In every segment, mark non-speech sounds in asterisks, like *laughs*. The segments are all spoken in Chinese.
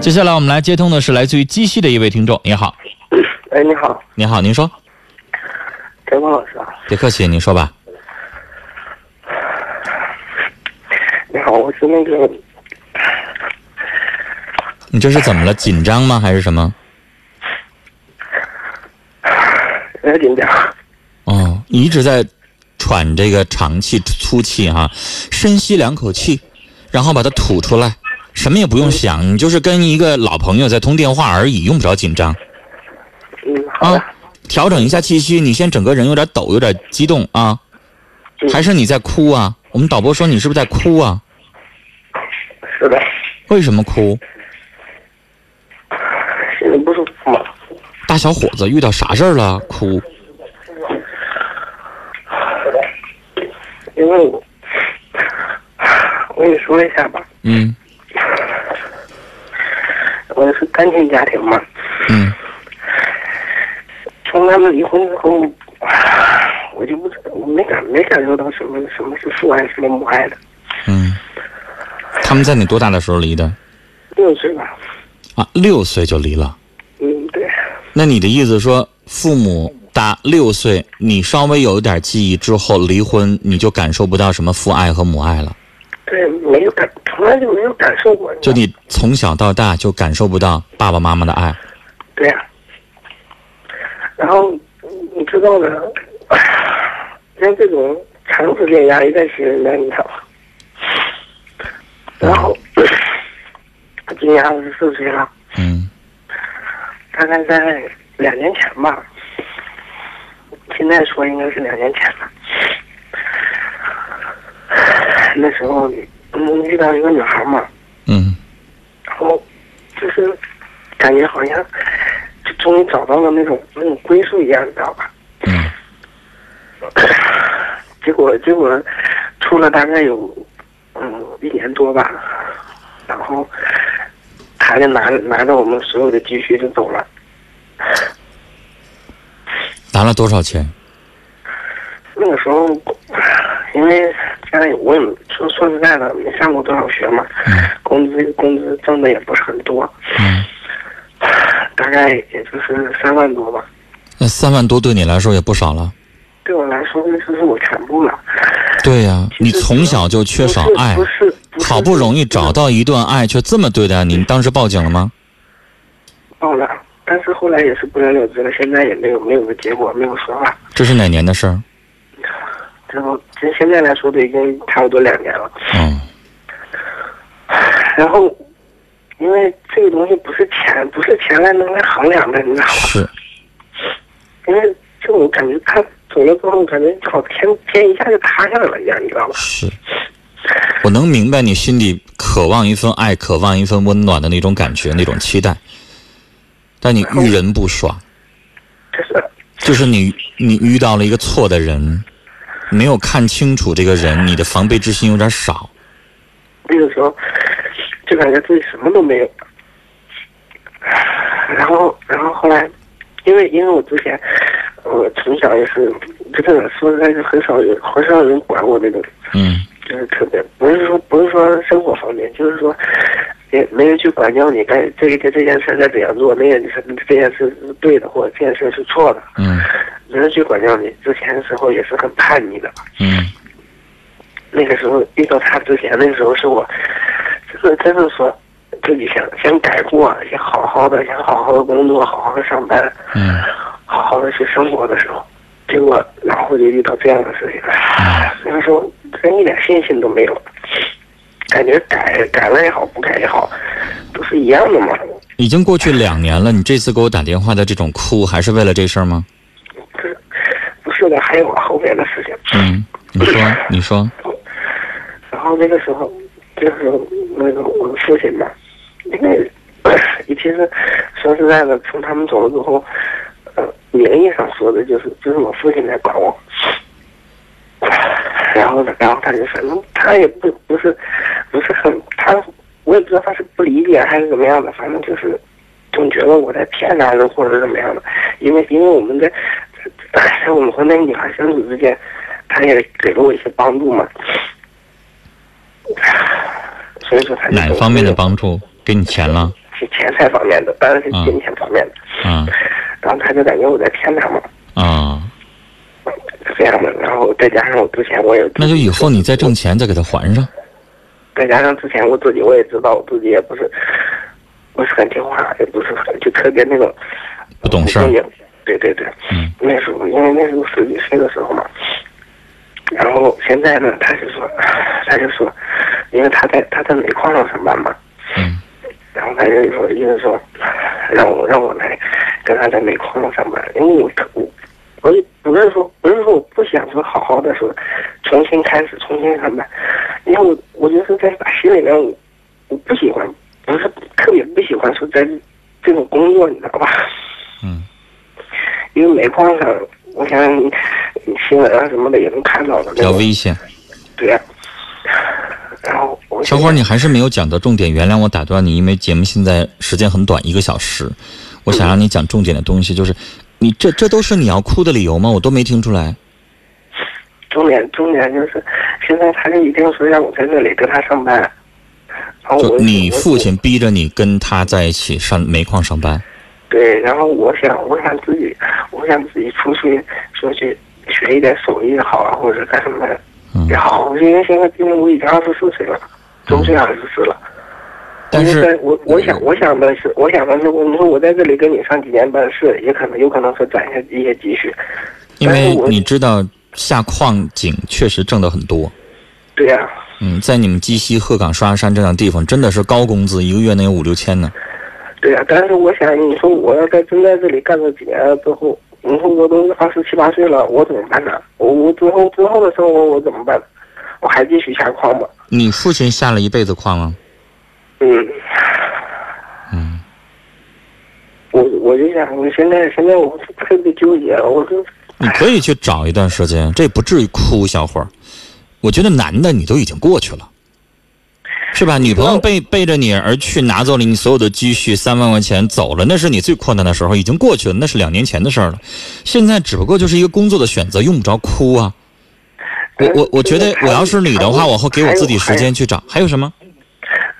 接下来我们来接通的是来自于鸡西的一位听众，你好，哎，你好，你好，您说，陈光老师啊，别客气，您说吧。你好，我是那个，你这是怎么了？紧张吗？还是什么？有点紧张，哦，你一直在喘这个长气、粗气哈、深吸两口气，然后把它吐出来，什么也不用想，你就是跟一个老朋友在通电话而已，用不着紧张嗯，好的，啊。调整一下气息，你先整个人有点抖，有点激动啊，嗯还是你在哭啊？我们导播说你是不是在哭啊？是的，为什么哭？心里不舒服嘛，大小伙子遇到啥事儿了？哭？因为我，我跟你说一下吧，嗯我是单亲家庭嘛，嗯从他们离婚之后，我就不知道，我没感没感受到什么什么是父爱，什么母爱的，嗯。他们在你多大的时候离的？六岁吧，啊，六岁就离了。嗯，对，那你的意思说，父母大六岁，你稍微有一点记忆之后离婚，你就感受不到什么父爱和母爱了？对，没有感，从来就没有感受过，就你从小到大就感受不到爸爸妈妈的爱？对呀、然后你知道的，像这种长时间压抑在心里面，你知道吗？然后今年二十四岁了，嗯大概在两年前吧，现在说应该是两年前了。那时候嗯遇到一个女孩嘛，嗯然后就是感觉好像就终于找到了那种那种归宿一样，你知道吧？嗯结果结果出了大概有嗯一年多吧，然后他就拿拿着我们所有的积蓄就走了。拿了多少钱？那个时候，因为家里我也说说实在的，没上过多少学嘛，工资工资挣的也不是很多，嗯，大概也就是三万多吧。那三万多对你来说也不少了。对我来说，那就是我全部了。对呀、你从小就缺少爱好不容易找到一段爱，却这么对待你，你当时报警了吗？报了，但是后来也是不了了之了，现在也没有没有个结果，没有说话。这是哪年的事儿？然后这现在来说都已经差不多两年了。嗯然后，因为这个东西不是钱，不是钱来能来衡量的，你知道吗？是，因为就我感觉他走了之后，感觉好天天一下就塌下来了一样，你知道吗？是，我能明白你心里渴望一份爱、渴望一份温暖的那种感觉、那种期待，但你遇人不爽，就是就是你你遇到了一个错的人，没有看清楚这个人，你的防备之心有点少。那个时候就感觉自己什么都没有。然后，然后后来，因为因为我之前，我从小也是，真的说实在是很少有很少有人管我那种，嗯就是特别不是说不是说生活方面，就是说也没人去管教你该这个这件事该怎样做，那件事这件事是对的，或者这件事是错的，嗯。没人去管教你。之前的时候也是很叛逆的，嗯。那个时候遇到他之前，那个时候是我，真的真的说自己想想改过，想好好的，想好好的工作，好好的上班，嗯。好好的去生活的时候，结果然后就遇到这样的事情，那个时候真一点信心都没有，感觉改改了也好，不改也好，都是一样的嘛。已经过去两年了，你这次给我打电话的这种哭，还是为了这事儿吗？不是不是的，还有后面的事情。嗯，你说，你说，然后那个时候，就是那个我的父亲嘛，因为其实说实在的，从他们走了之后，呃，名义上说的就是就是我父亲在管我。然后呢，然后他就反正他也不不是不是很他，我也不知道他是不理解还是怎么样的，反正就是总觉得我在骗他的或者是怎么样的，因为因为我们在在在我们和那个女孩相处之间，他也给了我一些帮助嘛。所以说他就哪方面的帮助？给你钱了？是钱财方面的，当然是金钱方面的。嗯然后他就感觉我在骗他嘛，啊，是这样的。然后再加上我之前我也那就以后你再挣钱再给他还上。再加上之前我自己我也知道我自己也不是不是很听话，也不是很就特别那种不懂事儿对对对，嗯。那时候因为那时候十几岁的时候嘛，然后现在呢，他就说，*sighs* 他就说，因为他在他在煤矿上上班嘛，嗯。然后他就说意思说，让我让我来跟他在煤矿上上班，因为我特我我也不是说不是说我不想说好好的说重新开始重新上班，因为我我就是在打心里面我我不喜欢，不是特别不喜欢说在这种工作，你知道吧？嗯 *laughs* 因为煤矿上，我想新闻啊什么的也能看到的比较，危险。对呀、然后我小伙，你还是没有讲到重点，原谅我打断你，因为节目现在时间很短，一个小时，我想让你讲重点的东西，就是你这这都是你要哭的理由吗？我都没听出来。重点重点就是，现在他就一定说让我在这里跟他上班，然后我就你父亲逼着你跟他在一起上煤矿上班，对，然后我想我想自己我想自己出去说去学一点手艺也好啊，或者干什么嗯。也好，因为现在毕竟我已经二十四岁了，周岁二十四了。但是在我我想我想的是，我想的是，我你说我在这里跟你上几年班是，也可能有可能是攒下一些积蓄。因为你知道下矿井确实挣的很多。对呀、嗯，在你们鸡西、鹤岗、双鸭山这样的地方，真的是高工资，一个月能有五六千呢。对呀、但是我想，你说我要在真在这里干了几年了之后，你说我都二十七八岁了，我怎么办呢？我我之后之后的生活我怎么办？我还继续下矿吗？你父亲下了一辈子矿吗？嗯，嗯，我我就想，我现在现在我特别纠结，我就你可以去找一段时间，这不至于哭，小伙儿。我觉得男的你都已经过去了，是吧？女朋友背背着你而去，拿走了你所有的积蓄，三万块钱走了，那是你最困难的时候，已经过去了，那是两年前的事儿了。现在只不过就是一个工作的选择，用不着哭啊。我我我觉得我要是你的话，我会给我自己时间去找。还有什么？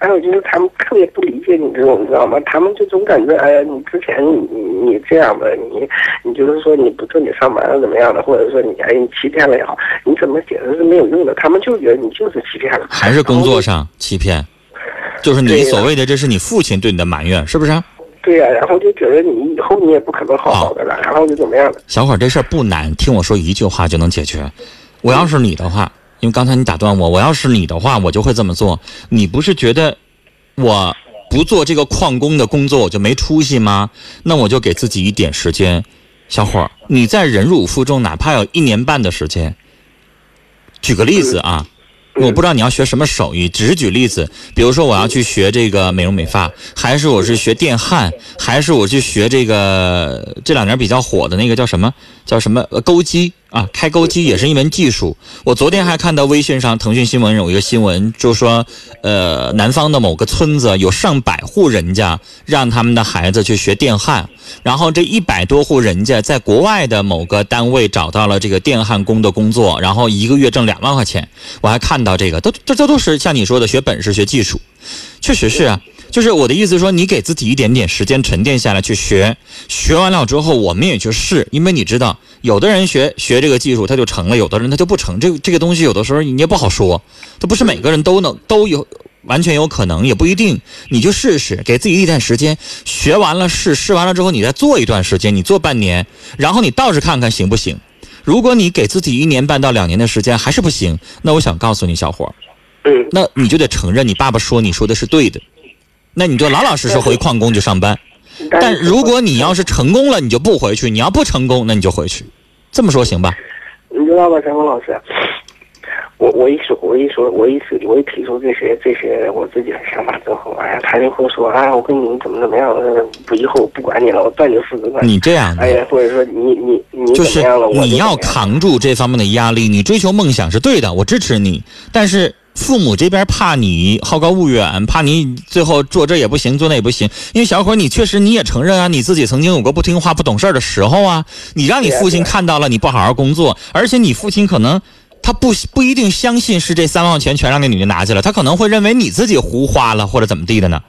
还有就是他们特别不理解你这种，你知道吗？他们就总感觉，哎呀，你之前你你你这样的，你你就是说你不正经上班了怎么样的，或者说你哎你欺骗了也好，你怎么解释是没有用的，他们就觉得你就是欺骗了。还是工作上欺骗？就是你所谓的，这是你父亲对你的埋怨，是不是？对呀、然后就觉得你以后你也不可能好好的了，然后就怎么样的。小伙儿，这事儿不难，听我说一句话就能解决。我要是你的话，因为刚才你打断我，我要是你的话，我就会这么做。你不是觉得我不做这个矿工的工作我就没出息吗？那我就给自己一点时间。小伙儿，你在忍辱负重，哪怕有一年半的时间。举个例子啊，嗯我不知道你要学什么手艺，只是举例子，比如说我要去学这个美容美发，还是我是学电焊，还是我去学这个这两年比较火的那个叫什么叫什么呃钩机啊，开钩机也是一门技术。我昨天还看到微信上腾讯新闻有一个新闻，就说呃南方的某个村子有上百户人家让他们的孩子去学电焊，然后这一百多户人家在国外的某个单位找到了这个电焊工的工作，然后一个月挣两万块钱。我还看到这个，都这这都是像你说的学本事、学技术，确实是啊。就是我的意思说，你给自己一点点时间沉淀下来去学，学完了之后我们也去试，因为你知道，有的人学学这个技术他就成了，有的人他就不成。这个这个东西有的时候你也不好说，他不是每个人都能都有。完全有可能，也不一定。你就试试，给自己一点时间，学完了试，试完了之后，你再做一段时间，你做半年，然后你倒是看看行不行。如果你给自己一年半到两年的时间还是不行，那我想告诉你，小伙儿，嗯，那你就得承认你爸爸说你说的是对的，那你就老老实实回矿工去上班。但如果你要是成功了，你就不回去；你要不成功，那你就回去。这么说行吧？你知道吧，陈峰老师，我我一说，我一说，我一提，我一提出这些这些我自己的想法之后，哎呀，他就会说，哎，我跟你怎么怎么样，呃不以后我不管你了，我断绝父子关系。你这样的哎呀，或者说你你你就是你要扛住这方面的压力，你追求梦想是对的，我支持你。但是父母这边怕你好高骛远，怕你最后做这也不行，做那也不行。因为小伙，你确实你也承认啊，你自己曾经有过不听话、不懂事儿的时候啊。你让你父亲看到了你不好好工作，而且你父亲可能。他不不一定相信是这三万块钱全让那女的拿去了，他可能会认为你自己胡花了或者怎么地的呢。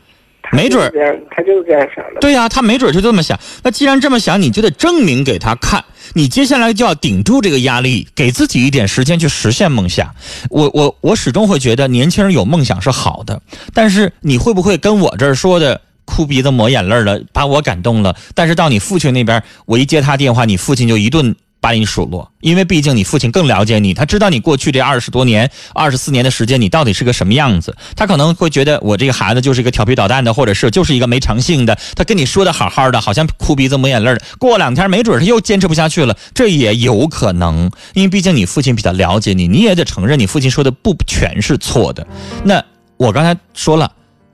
没准儿，他就是这样想的。对呀、他没准就这么想。那既然这么想，你就得证明给他看。你接下来就要顶住这个压力，给自己一点时间去实现梦想。我我我始终会觉得年轻人有梦想是好的，但是你会不会跟我这儿说的哭鼻子抹眼泪了，把我感动了？但是到你父亲那边，我一接他电话，你父亲就一顿。把你数落，因为毕竟你父亲更了解你，他知道你过去这二十多年、二十四年的时间，你到底是个什么样子。他可能会觉得我这个孩子就是一个调皮捣蛋的，或者是就是一个没诚信的。他跟你说的好好的，好像哭鼻子抹眼泪的，过两天没准他又坚持不下去了，这也有可能。因为毕竟你父亲比较了解你，你也得承认你父亲说的不全是错的。那我刚才说了。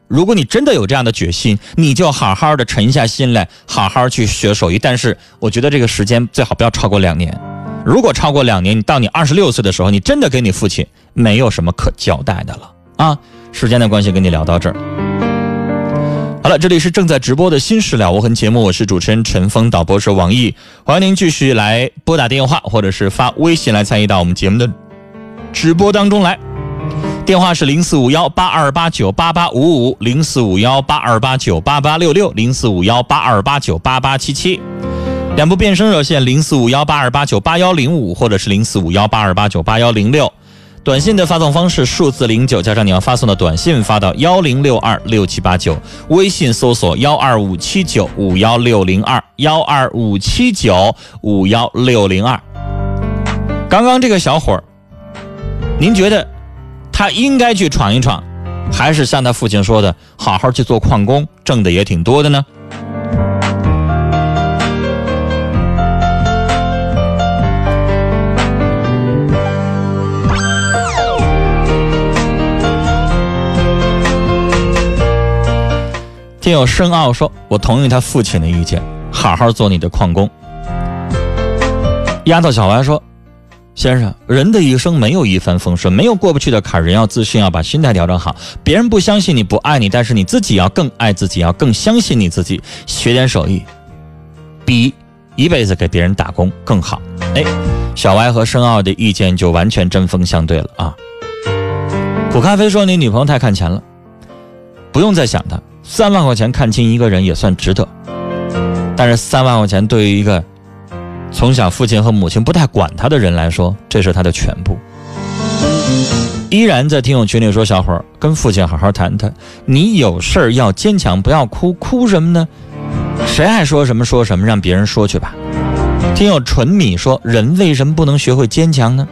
如果你真的有这样的决心，你就好好的沉下心来，好好去学手艺。但是我觉得这个时间最好不要超过两年。如果超过两年，你到你二十六岁的时候，你真的跟你父亲没有什么可交代的了啊！时间的关系，跟你聊到这儿。好了，这里是正在直播的《新事了无痕》节目，我是主持人陈峰，导播是王毅。欢迎您继续来拨打电话，或者是发微信来参与到我们节目的直播当中来。电话是零四五幺八二八九八八五五，零四五幺八二八九八八六六，零四五幺八二八九八八七七。两部变声热线零四五幺八二八九八幺零五，或者是零四五幺八二八九八幺零六。短信的发送方式数字零九加上你要发送的短信发到幺零六二六七八九，微信搜索幺二五七九五幺六零二幺二五七九五幺六零二。刚刚这个小伙儿，您觉得？他应该去闯一闯，还是像他父亲说的，好好去做矿工，挣的也挺多的呢？听友深奥说：“我同意他父亲的意见，好好做你的矿工。”丫头小白说。先生，人的一生没有一帆风顺，没有过不去的坎儿。人要自信，要把心态调整好。别人不相信你，不爱你，但是你自己要更爱自己，要更相信你自己。学点手艺，比一辈子给别人打工更好。哎，小歪和申奥的意见就完全针锋相对了啊！苦咖啡说：“你女朋友太看钱了，不用再想她。三万块钱看清一个人也算值得，但是三万块钱对于一个……”从小父亲和母亲不太管他的人来说，这是他的全部。依然在听友群里说：“小伙儿，跟父亲好好谈谈，你有事儿要坚强，不要哭，哭什么呢？谁爱说什么说什么，让别人说去吧。”听友纯米说：“人为什么不能学会坚强呢？